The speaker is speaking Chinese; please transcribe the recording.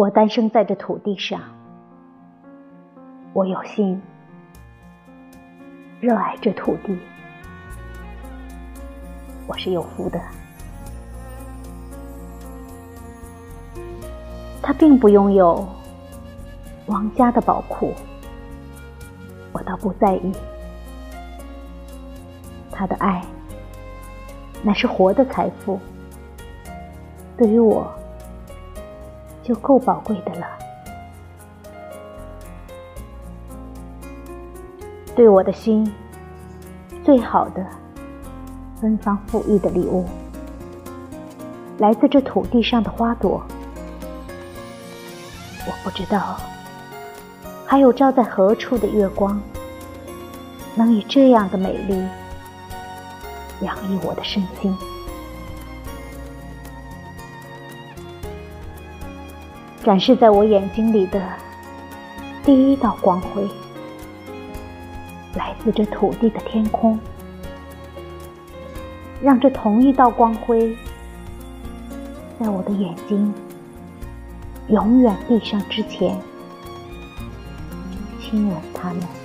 我诞生在这土地上，我有心热爱这土地，我是有福的。他并不拥有王家的宝库，我倒不在意。他的爱乃是活的财富，对于我。就够宝贵的了。对我的心，最好的、芬芳馥郁的礼物，来自这土地上的花朵。我不知道，还有照在何处的月光，能以这样的美丽，洋溢我的身心。展示在我眼睛里的第一道光辉，来自这土地的天空。让这同一道光辉，在我的眼睛永远闭上之前，亲吻他们。